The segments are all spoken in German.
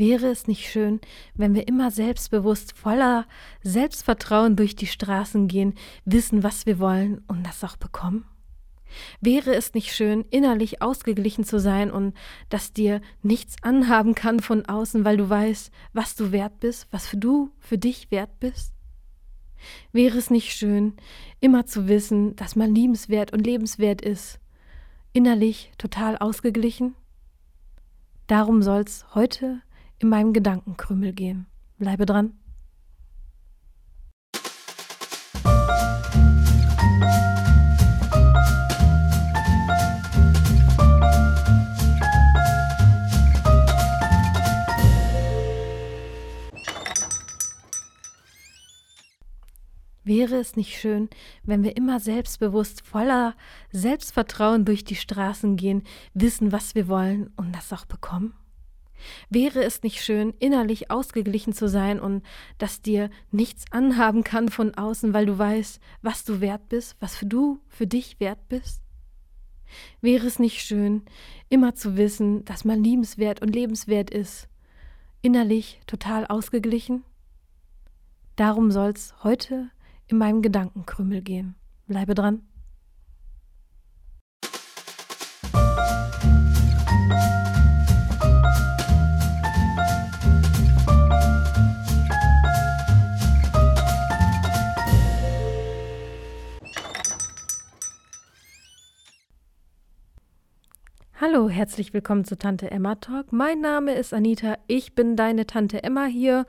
Wäre es nicht schön, wenn wir immer selbstbewusst, voller Selbstvertrauen durch die Straßen gehen, wissen, was wir wollen und das auch bekommen? Wäre es nicht schön, innerlich ausgeglichen zu sein und dass dir nichts anhaben kann von außen, weil du weißt, was du wert bist, was für du für dich wert bist? Wäre es nicht schön, immer zu wissen, dass man liebenswert und lebenswert ist, innerlich total ausgeglichen? Darum soll's heute in meinem Gedankenkrümmel gehen. Bleibe dran. Wäre es nicht schön, wenn wir immer selbstbewusst, voller Selbstvertrauen durch die Straßen gehen, wissen, was wir wollen und das auch bekommen? Wäre es nicht schön, innerlich ausgeglichen zu sein und dass dir nichts anhaben kann von außen, weil du weißt, was du wert bist, was für du für dich wert bist? Wäre es nicht schön, immer zu wissen, dass man liebenswert und lebenswert ist, innerlich total ausgeglichen? Darum soll's heute in meinem Gedankenkrümmel gehen. Bleibe dran. Hallo, herzlich willkommen zu Tante Emma Talk. Mein Name ist Anita, ich bin deine Tante Emma hier.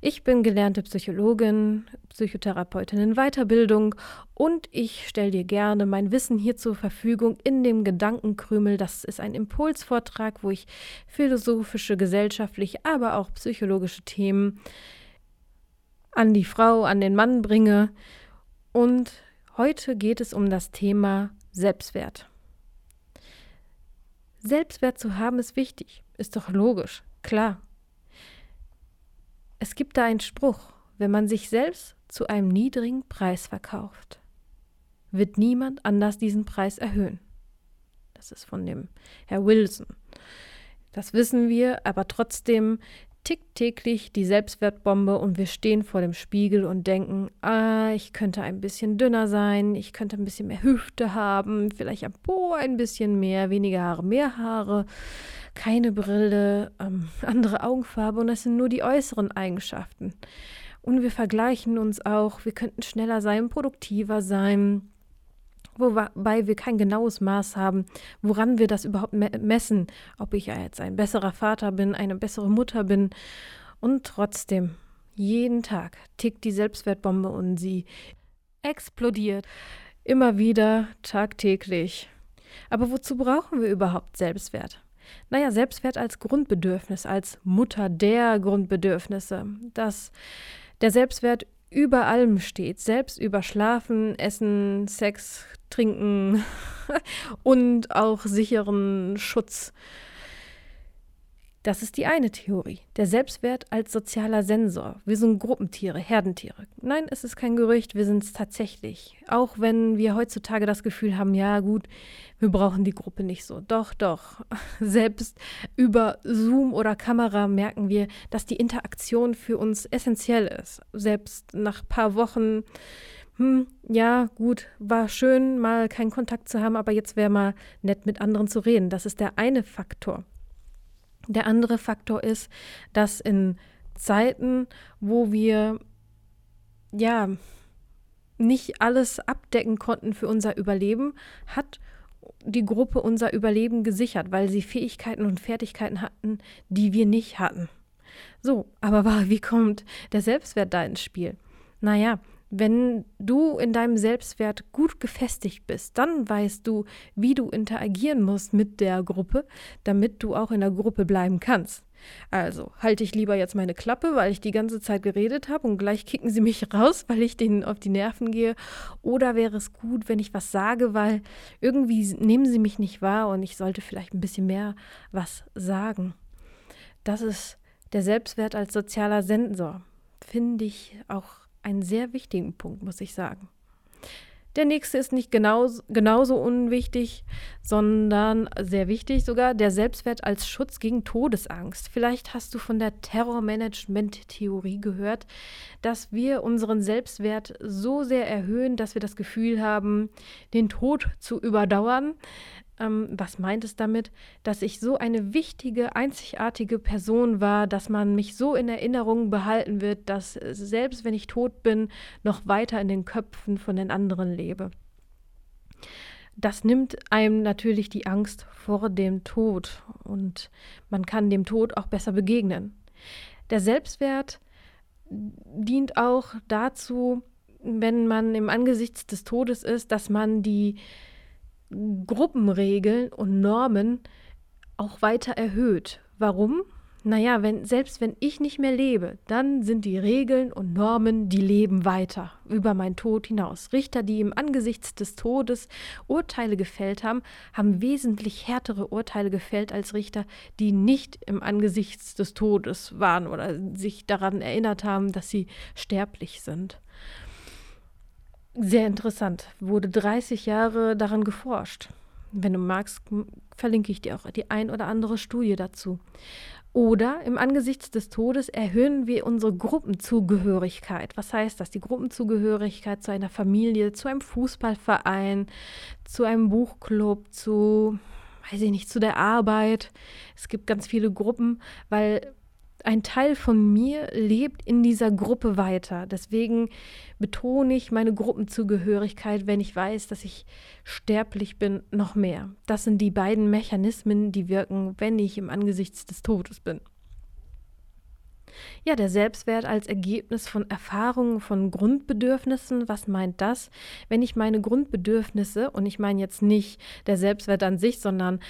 Ich bin gelernte Psychologin, Psychotherapeutin in Weiterbildung und ich stelle dir gerne mein Wissen hier zur Verfügung in dem Gedankenkrümel. Das ist ein Impulsvortrag, wo ich philosophische, gesellschaftliche, aber auch psychologische Themen an die Frau, an den Mann bringe. Und heute geht es um das Thema Selbstwert. Selbstwert zu haben ist wichtig, ist doch logisch, klar. Es gibt da einen Spruch, wenn man sich selbst zu einem niedrigen Preis verkauft, wird niemand anders diesen Preis erhöhen. Das ist von dem Herr Wilson. Das wissen wir, aber trotzdem tickt täglich die Selbstwertbombe und wir stehen vor dem Spiegel und denken, ah, ich könnte ein bisschen dünner sein, ich könnte ein bisschen mehr Hüfte haben, vielleicht am Po ein bisschen mehr, weniger Haare, mehr Haare, keine Brille, ähm, andere Augenfarbe und das sind nur die äußeren Eigenschaften. Und wir vergleichen uns auch, wir könnten schneller sein, produktiver sein, wobei wir kein genaues Maß haben, woran wir das überhaupt me messen, ob ich jetzt ein besserer Vater bin, eine bessere Mutter bin. Und trotzdem, jeden Tag tickt die Selbstwertbombe und sie explodiert. Immer wieder, tagtäglich. Aber wozu brauchen wir überhaupt Selbstwert? Naja, Selbstwert als Grundbedürfnis, als Mutter der Grundbedürfnisse. Dass der Selbstwert über allem steht, selbst über Schlafen, Essen, Sex, Trinken und auch sicheren Schutz. Das ist die eine Theorie. Der Selbstwert als sozialer Sensor. Wir sind Gruppentiere, Herdentiere. Nein, es ist kein Gerücht, wir sind es tatsächlich. Auch wenn wir heutzutage das Gefühl haben, ja gut, wir brauchen die Gruppe nicht so. Doch, doch. Selbst über Zoom oder Kamera merken wir, dass die Interaktion für uns essentiell ist. Selbst nach ein paar Wochen hm, ja, gut, war schön, mal keinen Kontakt zu haben, aber jetzt wäre mal nett mit anderen zu reden. Das ist der eine Faktor. Der andere Faktor ist, dass in Zeiten, wo wir ja nicht alles abdecken konnten für unser Überleben, hat die Gruppe unser Überleben gesichert, weil sie Fähigkeiten und Fertigkeiten hatten, die wir nicht hatten. So, aber wie kommt der Selbstwert da ins Spiel? Naja, wenn du in deinem Selbstwert gut gefestigt bist, dann weißt du, wie du interagieren musst mit der Gruppe, damit du auch in der Gruppe bleiben kannst. Also halte ich lieber jetzt meine Klappe, weil ich die ganze Zeit geredet habe und gleich kicken sie mich raus, weil ich denen auf die Nerven gehe. Oder wäre es gut, wenn ich was sage, weil irgendwie nehmen sie mich nicht wahr und ich sollte vielleicht ein bisschen mehr was sagen. Das ist der Selbstwert als sozialer Sensor. Finde ich auch einen sehr wichtigen Punkt, muss ich sagen. Der nächste ist nicht genauso, genauso unwichtig, sondern sehr wichtig sogar, der Selbstwert als Schutz gegen Todesangst. Vielleicht hast du von der Terrormanagement-Theorie gehört, dass wir unseren Selbstwert so sehr erhöhen, dass wir das Gefühl haben, den Tod zu überdauern. Ähm, was meint es damit? Dass ich so eine wichtige, einzigartige Person war, dass man mich so in Erinnerung behalten wird, dass selbst wenn ich tot bin, noch weiter in den Köpfen von den anderen lebe. Das nimmt einem natürlich die Angst vor dem Tod und man kann dem Tod auch besser begegnen. Der Selbstwert dient auch dazu, wenn man im Angesicht des Todes ist, dass man die Gruppenregeln und Normen auch weiter erhöht. Warum? Naja, wenn, selbst wenn ich nicht mehr lebe, dann sind die Regeln und Normen, die leben weiter über meinen Tod hinaus. Richter, die im Angesicht des Todes Urteile gefällt haben, haben wesentlich härtere Urteile gefällt als Richter, die nicht im Angesicht des Todes waren oder sich daran erinnert haben, dass sie sterblich sind. Sehr interessant. Wurde 30 Jahre daran geforscht. Wenn du magst, verlinke ich dir auch die ein oder andere Studie dazu. Oder im Angesicht des Todes erhöhen wir unsere Gruppenzugehörigkeit. Was heißt das? Die Gruppenzugehörigkeit zu einer Familie, zu einem Fußballverein, zu einem Buchclub, zu, weiß ich nicht, zu der Arbeit. Es gibt ganz viele Gruppen, weil ein Teil von mir lebt in dieser Gruppe weiter. Deswegen betone ich meine Gruppenzugehörigkeit, wenn ich weiß, dass ich sterblich bin, noch mehr. Das sind die beiden Mechanismen, die wirken, wenn ich im Angesicht des Todes bin. Ja, der Selbstwert als Ergebnis von Erfahrungen, von Grundbedürfnissen. Was meint das? Wenn ich meine Grundbedürfnisse, und ich meine jetzt nicht der Selbstwert an sich, sondern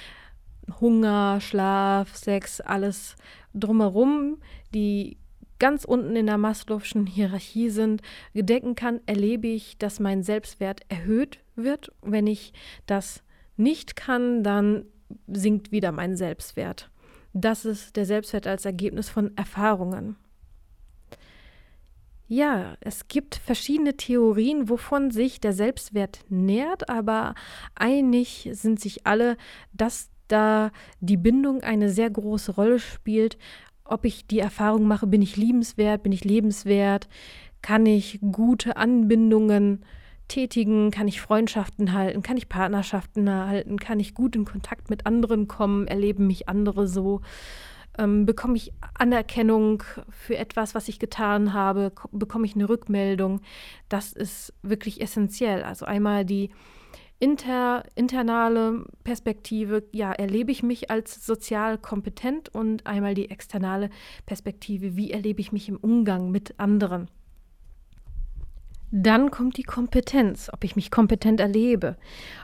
Hunger, Schlaf, Sex, alles drumherum, die ganz unten in der Maslow'schen Hierarchie sind, gedecken kann, erlebe ich, dass mein Selbstwert erhöht wird. Wenn ich das nicht kann, dann sinkt wieder mein Selbstwert. Das ist der Selbstwert als Ergebnis von Erfahrungen. Ja, es gibt verschiedene Theorien, wovon sich der Selbstwert nährt, aber einig sind sich alle, dass da die Bindung eine sehr große Rolle spielt. Ob ich die Erfahrung mache, bin ich liebenswert, bin ich lebenswert, kann ich gute Anbindungen tätigen, kann ich Freundschaften halten, kann ich Partnerschaften halten, kann ich gut in Kontakt mit anderen kommen, erleben mich andere so, ähm, bekomme ich Anerkennung für etwas, was ich getan habe, bekomme ich eine Rückmeldung. Das ist wirklich essentiell. Also einmal die inter, internale Perspektive, ja, erlebe ich mich als sozial kompetent und einmal die externe Perspektive, wie erlebe ich mich im Umgang mit anderen. Dann kommt die Kompetenz, ob ich mich kompetent erlebe,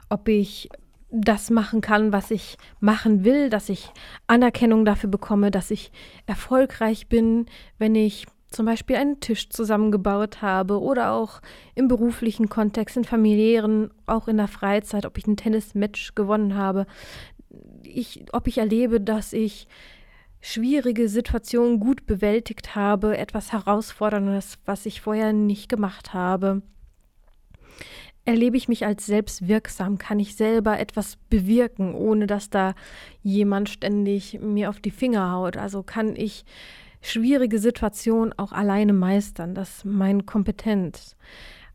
ob ich das machen kann, was ich machen will, dass ich Anerkennung dafür bekomme, dass ich erfolgreich bin, wenn ich zum Beispiel einen Tisch zusammengebaut habe oder auch im beruflichen Kontext, in familiären, auch in der Freizeit, ob ich ein Tennismatch gewonnen habe, ich, ob ich erlebe, dass ich schwierige Situationen gut bewältigt habe, etwas Herausforderndes, was ich vorher nicht gemacht habe. Erlebe ich mich als selbstwirksam? Kann ich selber etwas bewirken, ohne dass da jemand ständig mir auf die Finger haut? Also kann ich schwierige Situationen auch alleine meistern. Das ist meine Kompetenz.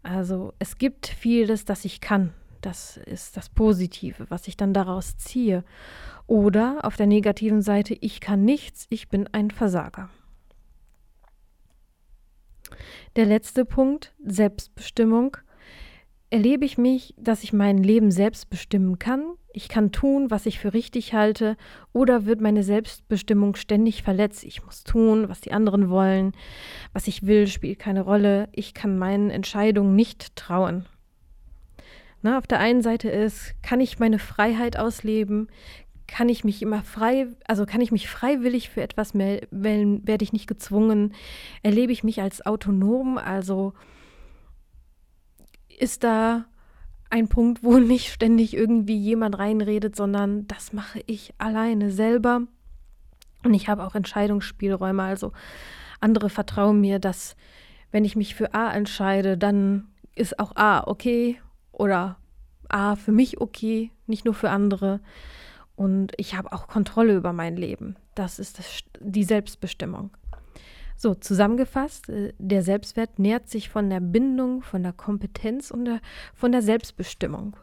Also es gibt vieles, das ich kann. Das ist das Positive, was ich dann daraus ziehe. Oder auf der negativen Seite, ich kann nichts, ich bin ein Versager. Der letzte Punkt, Selbstbestimmung erlebe ich mich, dass ich mein Leben selbst bestimmen kann. Ich kann tun, was ich für richtig halte, oder wird meine Selbstbestimmung ständig verletzt? Ich muss tun, was die anderen wollen. Was ich will, spielt keine Rolle. Ich kann meinen Entscheidungen nicht trauen. Na, auf der einen Seite ist, kann ich meine Freiheit ausleben? Kann ich mich immer frei, also kann ich mich freiwillig für etwas melden? Werde ich nicht gezwungen? Erlebe ich mich als autonom, also ist da ein Punkt, wo nicht ständig irgendwie jemand reinredet, sondern das mache ich alleine selber. Und ich habe auch Entscheidungsspielräume. Also andere vertrauen mir, dass wenn ich mich für A entscheide, dann ist auch A okay oder A, für mich okay, nicht nur für andere. Und ich habe auch Kontrolle über mein Leben. Das ist das, die Selbstbestimmung. So, zusammengefasst, äh, der Selbstwert nährt sich von der Bindung, von der Kompetenz und der, von der Selbstbestimmung.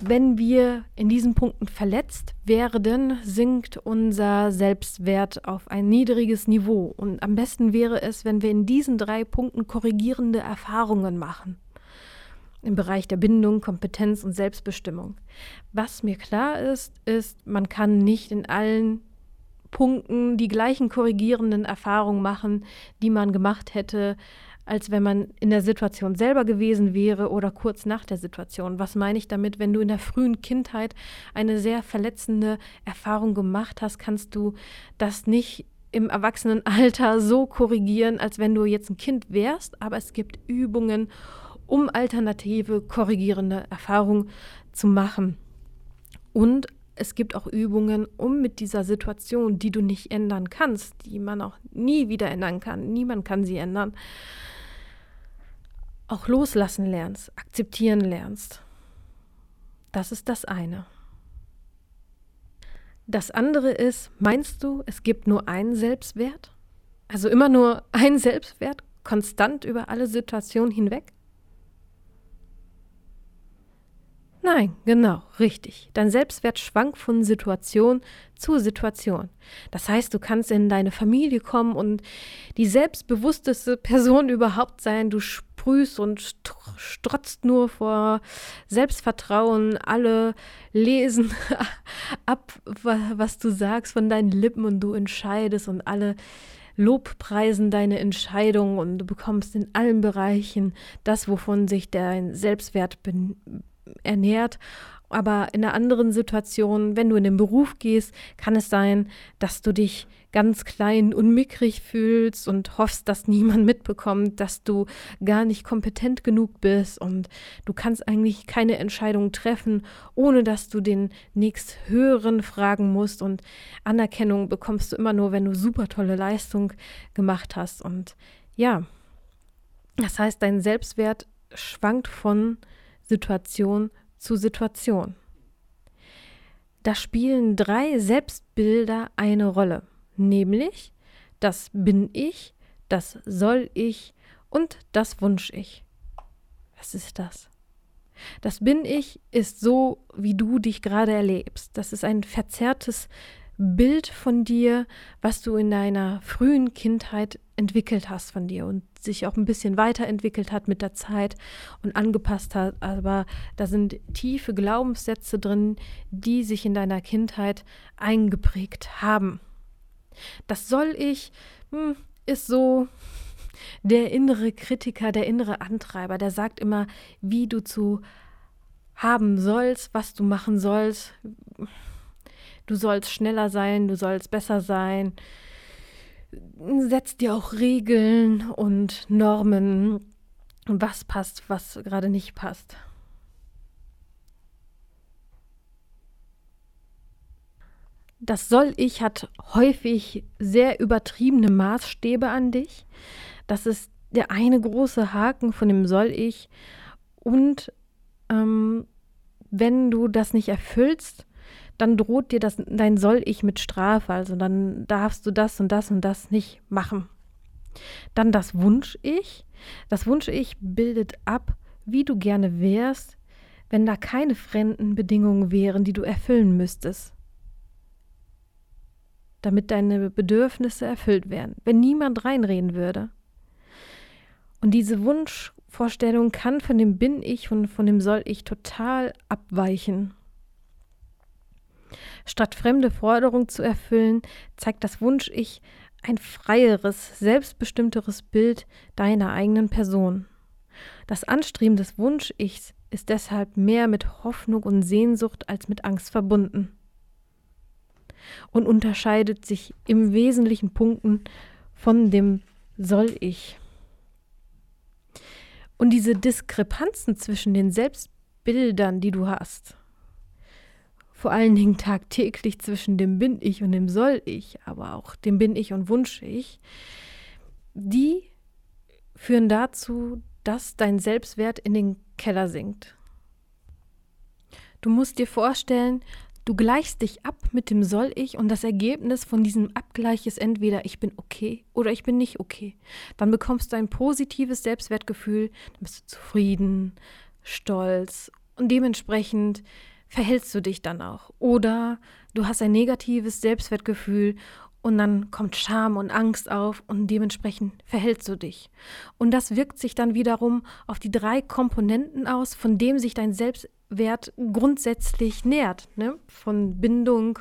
Wenn wir in diesen Punkten verletzt werden, sinkt unser Selbstwert auf ein niedriges Niveau. Und am besten wäre es, wenn wir in diesen drei Punkten korrigierende Erfahrungen machen. Im Bereich der Bindung, Kompetenz und Selbstbestimmung. Was mir klar ist, ist, man kann nicht in allen Punkten die gleichen korrigierenden Erfahrungen machen, die man gemacht hätte, als wenn man in der Situation selber gewesen wäre oder kurz nach der Situation. Was meine ich damit? Wenn du in der frühen Kindheit eine sehr verletzende Erfahrung gemacht hast, kannst du das nicht im Erwachsenenalter so korrigieren, als wenn du jetzt ein Kind wärst, aber es gibt Übungen, um alternative korrigierende Erfahrungen zu machen. Und es gibt auch Übungen, um mit dieser Situation, die du nicht ändern kannst, die man auch nie wieder ändern kann, niemand kann sie ändern, auch loslassen lernst, akzeptieren lernst. Das ist das eine. Das andere ist, meinst du, es gibt nur einen Selbstwert? Also immer nur ein Selbstwert, konstant über alle Situationen hinweg? Nein, genau, richtig. Dein Selbstwert schwankt von Situation zu Situation. Das heißt, du kannst in deine Familie kommen und die selbstbewussteste Person überhaupt sein. Du sprühst und strotzt nur vor Selbstvertrauen. Alle lesen ab, was du sagst von deinen Lippen und du entscheidest und alle Lobpreisen deine Entscheidung und du bekommst in allen Bereichen das, wovon sich dein Selbstwert ernährt. Aber in einer anderen Situation, wenn du in den Beruf gehst, kann es sein, dass du dich ganz klein und mickrig fühlst und hoffst, dass niemand mitbekommt, dass du gar nicht kompetent genug bist. Und du kannst eigentlich keine Entscheidung treffen, ohne dass du den nächsthöheren fragen musst. Und Anerkennung bekommst du immer nur, wenn du super tolle Leistung gemacht hast. Und ja, das heißt, dein Selbstwert schwankt von Situation zu Situation. Da spielen drei Selbstbilder eine Rolle, nämlich das bin ich, das soll ich und das wunsch ich. Was ist das? Das bin ich ist so, wie du dich gerade erlebst. Das ist ein verzerrtes Bild von dir, was du in deiner frühen Kindheit entwickelt hast von dir und sich auch ein bisschen weiterentwickelt hat mit der Zeit und angepasst hat. Aber da sind tiefe Glaubenssätze drin, die sich in deiner Kindheit eingeprägt haben. Das soll ich, hm, ist so der innere Kritiker, der innere Antreiber, der sagt immer, wie du zu haben sollst, was du machen sollst du sollst schneller sein, du sollst besser sein. Setz dir auch Regeln und Normen, was passt, was gerade nicht passt. Das soll ich hat häufig sehr übertriebene Maßstäbe an dich. Das ist der eine große Haken von dem soll ich. Und ähm, wenn du das nicht erfüllst, dann droht dir das, dein soll ich mit Strafe, also dann darfst du das und das und das nicht machen. Dann das Wunsch ich. Das Wunsch ich bildet ab, wie du gerne wärst, wenn da keine fremden Bedingungen wären, die du erfüllen müsstest, damit deine Bedürfnisse erfüllt werden, wenn niemand reinreden würde. Und diese Wunschvorstellung kann von dem Bin ich und von dem Soll ich total abweichen. Statt fremde Forderungen zu erfüllen, zeigt das Wunsch-Ich ein freieres, selbstbestimmteres Bild deiner eigenen Person. Das Anstreben des Wunsch-Ichs ist deshalb mehr mit Hoffnung und Sehnsucht als mit Angst verbunden und unterscheidet sich im wesentlichen Punkten von dem Soll-Ich. Und diese Diskrepanzen zwischen den Selbstbildern, die du hast, vor allen Dingen tagtäglich zwischen dem Bin ich und dem Soll ich, aber auch dem Bin ich und Wunsch ich, die führen dazu, dass dein Selbstwert in den Keller sinkt. Du musst dir vorstellen, du gleichst dich ab mit dem Soll ich und das Ergebnis von diesem Abgleich ist entweder ich bin okay oder ich bin nicht okay. Dann bekommst du ein positives Selbstwertgefühl, dann bist du zufrieden, stolz und dementsprechend verhältst du dich dann auch. Oder du hast ein negatives Selbstwertgefühl und dann kommt Scham und Angst auf und dementsprechend verhältst du dich. Und das wirkt sich dann wiederum auf die drei Komponenten aus, von dem sich dein Selbstwert grundsätzlich nährt. Ne? Von Bindung,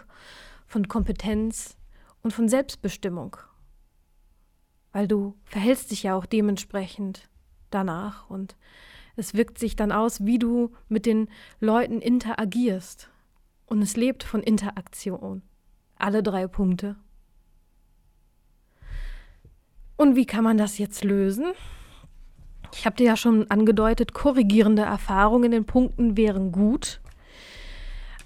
von Kompetenz und von Selbstbestimmung. Weil du verhältst dich ja auch dementsprechend danach und es wirkt sich dann aus, wie du mit den Leuten interagierst. Und es lebt von Interaktion. Alle drei Punkte. Und wie kann man das jetzt lösen? Ich habe dir ja schon angedeutet, korrigierende Erfahrungen in den Punkten wären gut.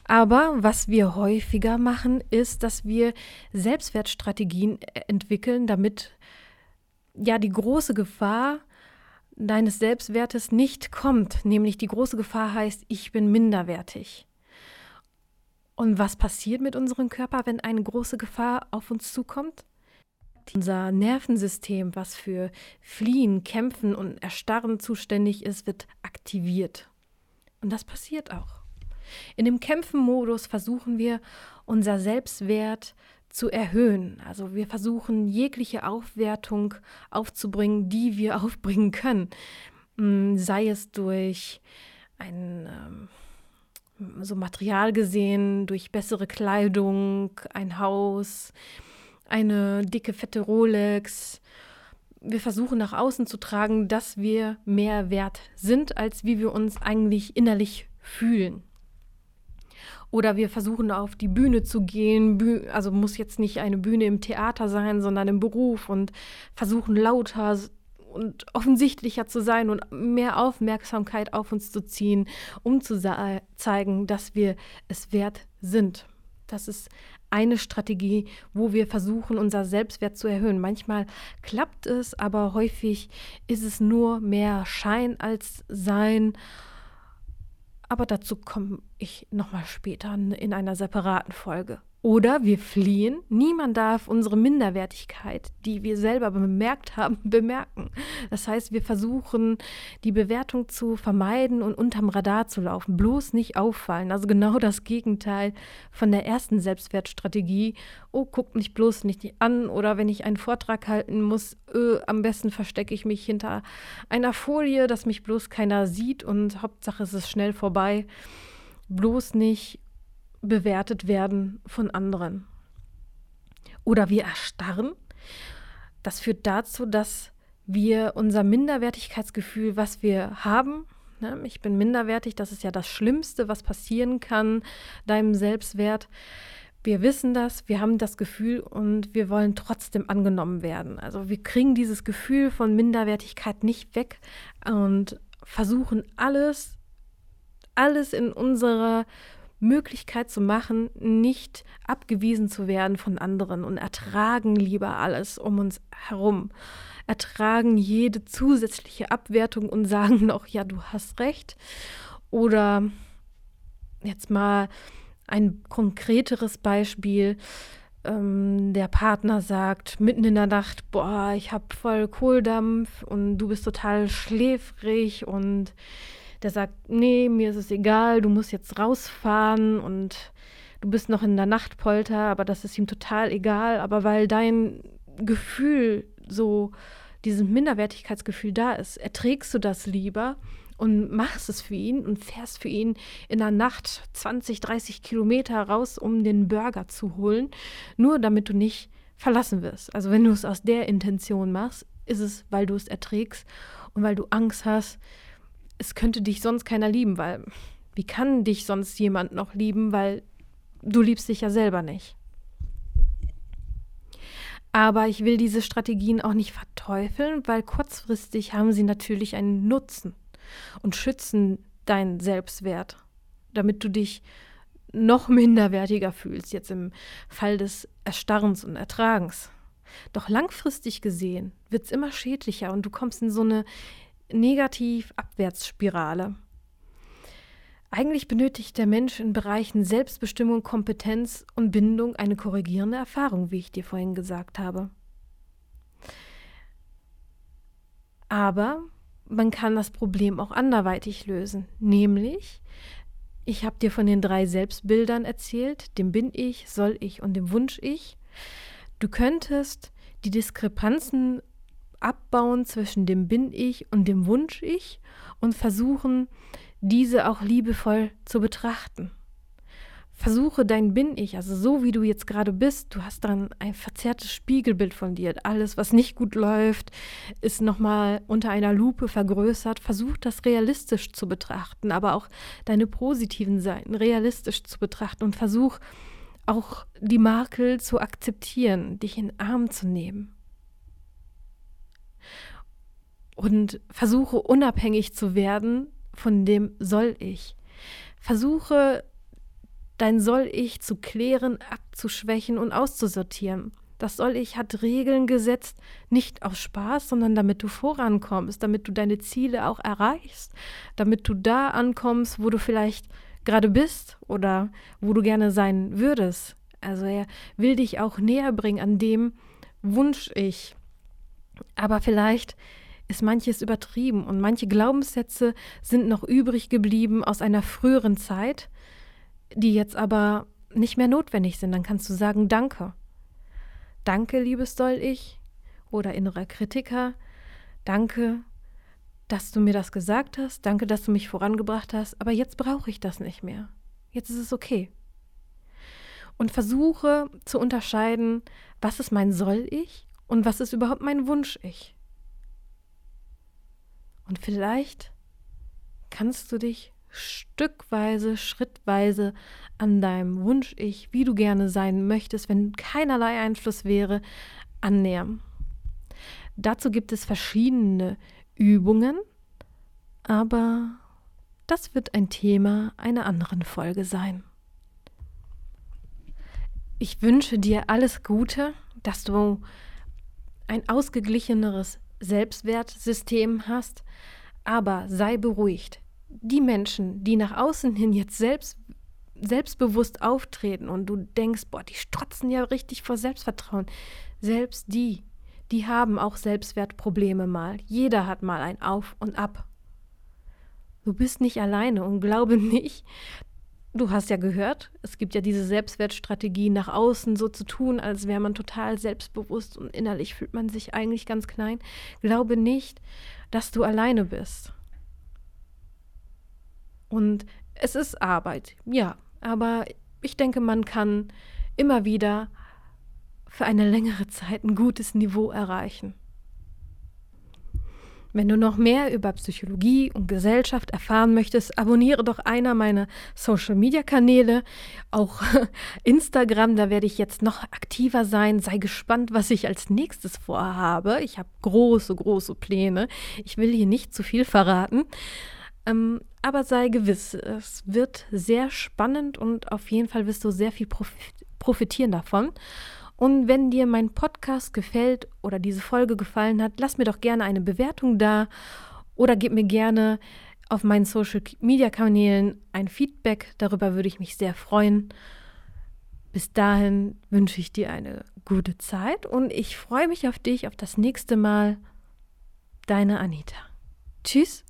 Aber was wir häufiger machen, ist, dass wir Selbstwertstrategien entwickeln, damit ja die große Gefahr deines Selbstwertes nicht kommt. Nämlich die große Gefahr heißt, ich bin minderwertig. Und was passiert mit unserem Körper, wenn eine große Gefahr auf uns zukommt? Unser Nervensystem, was für Fliehen, Kämpfen und Erstarren zuständig ist, wird aktiviert. Und das passiert auch. In dem Kämpfen-Modus versuchen wir, unser Selbstwert zu erhöhen. Also wir versuchen jegliche Aufwertung aufzubringen, die wir aufbringen können. Hm, sei es durch ein ähm, so Material gesehen, durch bessere Kleidung, ein Haus, eine dicke, fette Rolex. Wir versuchen nach außen zu tragen, dass wir mehr wert sind, als wie wir uns eigentlich innerlich fühlen. Oder wir versuchen auf die Bühne zu gehen, also muss jetzt nicht eine Bühne im Theater sein, sondern im Beruf und versuchen lauter und offensichtlicher zu sein und mehr Aufmerksamkeit auf uns zu ziehen, um zu zeigen, dass wir es wert sind. Das ist eine Strategie, wo wir versuchen, unser Selbstwert zu erhöhen. Manchmal klappt es, aber häufig ist es nur mehr Schein als Sein. Aber dazu komme ich nochmal später in einer separaten Folge. Oder wir fliehen. Niemand darf unsere Minderwertigkeit, die wir selber bemerkt haben, bemerken. Das heißt, wir versuchen, die Bewertung zu vermeiden und unterm Radar zu laufen. Bloß nicht auffallen. Also genau das Gegenteil von der ersten Selbstwertstrategie. Oh, guckt mich bloß nicht an. Oder wenn ich einen Vortrag halten muss, öh, am besten verstecke ich mich hinter einer Folie, dass mich bloß keiner sieht und Hauptsache es ist schnell vorbei. Bloß nicht bewertet werden von anderen. Oder wir erstarren. Das führt dazu, dass wir unser Minderwertigkeitsgefühl, was wir haben, ne, ich bin minderwertig, das ist ja das Schlimmste, was passieren kann, deinem Selbstwert. Wir wissen das, wir haben das Gefühl und wir wollen trotzdem angenommen werden. Also wir kriegen dieses Gefühl von Minderwertigkeit nicht weg und versuchen alles, alles in unserer Möglichkeit zu machen, nicht abgewiesen zu werden von anderen und ertragen lieber alles um uns herum. Ertragen jede zusätzliche Abwertung und sagen noch, ja, du hast recht. Oder jetzt mal ein konkreteres Beispiel. Ähm, der Partner sagt mitten in der Nacht, boah, ich habe voll Kohldampf und du bist total schläfrig und der sagt, nee, mir ist es egal, du musst jetzt rausfahren und du bist noch in der Nachtpolter, aber das ist ihm total egal. Aber weil dein Gefühl so, dieses Minderwertigkeitsgefühl da ist, erträgst du das lieber und machst es für ihn und fährst für ihn in der Nacht 20, 30 Kilometer raus, um den Burger zu holen, nur damit du nicht verlassen wirst. Also wenn du es aus der Intention machst, ist es, weil du es erträgst und weil du Angst hast, es könnte dich sonst keiner lieben, weil wie kann dich sonst jemand noch lieben, weil du liebst dich ja selber nicht. Aber ich will diese Strategien auch nicht verteufeln, weil kurzfristig haben sie natürlich einen Nutzen und schützen deinen Selbstwert, damit du dich noch minderwertiger fühlst, jetzt im Fall des Erstarrens und Ertragens. Doch langfristig gesehen wird es immer schädlicher und du kommst in so eine Negativ-Abwärtsspirale. Eigentlich benötigt der Mensch in Bereichen Selbstbestimmung, Kompetenz und Bindung eine korrigierende Erfahrung, wie ich dir vorhin gesagt habe. Aber man kann das Problem auch anderweitig lösen, nämlich ich habe dir von den drei Selbstbildern erzählt, dem bin ich, soll ich und dem Wunsch ich. Du könntest die Diskrepanzen abbauen zwischen dem bin ich und dem Wunsch ich und versuchen, diese auch liebevoll zu betrachten. Versuche dein Bin ich, also so wie du jetzt gerade bist, du hast dann ein verzerrtes Spiegelbild von dir. Alles, was nicht gut läuft, ist nochmal unter einer Lupe vergrößert. Versuch das realistisch zu betrachten, aber auch deine positiven Seiten realistisch zu betrachten und versuch auch die Makel zu akzeptieren, dich in den Arm zu nehmen. Und versuche unabhängig zu werden von dem soll ich. Versuche dein soll ich zu klären, abzuschwächen und auszusortieren. Das soll ich hat Regeln gesetzt, nicht aus Spaß, sondern damit du vorankommst, damit du deine Ziele auch erreichst, damit du da ankommst, wo du vielleicht gerade bist oder wo du gerne sein würdest. Also er will dich auch näher bringen an dem Wunsch ich. Aber vielleicht ist manches übertrieben und manche Glaubenssätze sind noch übrig geblieben aus einer früheren Zeit, die jetzt aber nicht mehr notwendig sind. Dann kannst du sagen, danke. Danke, liebes soll ich oder innerer Kritiker. Danke, dass du mir das gesagt hast. Danke, dass du mich vorangebracht hast. Aber jetzt brauche ich das nicht mehr. Jetzt ist es okay. Und versuche zu unterscheiden, was ist mein Soll ich und was ist überhaupt mein Wunsch ich. Und vielleicht kannst du dich stückweise, schrittweise an deinem Wunsch-Ich, wie du gerne sein möchtest, wenn keinerlei Einfluss wäre, annähern. Dazu gibt es verschiedene Übungen, aber das wird ein Thema einer anderen Folge sein. Ich wünsche dir alles Gute, dass du ein ausgeglicheneres Selbstwertsystem hast, aber sei beruhigt. Die Menschen, die nach außen hin jetzt selbst, selbstbewusst auftreten und du denkst, boah, die strotzen ja richtig vor Selbstvertrauen, selbst die, die haben auch Selbstwertprobleme mal. Jeder hat mal ein Auf und Ab. Du bist nicht alleine und glaube nicht, Du hast ja gehört, es gibt ja diese Selbstwertstrategie, nach außen so zu tun, als wäre man total selbstbewusst und innerlich fühlt man sich eigentlich ganz klein. Glaube nicht, dass du alleine bist. Und es ist Arbeit, ja, aber ich denke, man kann immer wieder für eine längere Zeit ein gutes Niveau erreichen. Wenn du noch mehr über Psychologie und Gesellschaft erfahren möchtest, abonniere doch einer meiner Social-Media-Kanäle, auch Instagram, da werde ich jetzt noch aktiver sein. Sei gespannt, was ich als nächstes vorhabe. Ich habe große, große Pläne. Ich will hier nicht zu viel verraten. Ähm, aber sei gewiss, es wird sehr spannend und auf jeden Fall wirst du sehr viel profitieren davon. Und wenn dir mein Podcast gefällt oder diese Folge gefallen hat, lass mir doch gerne eine Bewertung da oder gib mir gerne auf meinen Social Media Kanälen ein Feedback. Darüber würde ich mich sehr freuen. Bis dahin wünsche ich dir eine gute Zeit und ich freue mich auf dich, auf das nächste Mal. Deine Anita. Tschüss.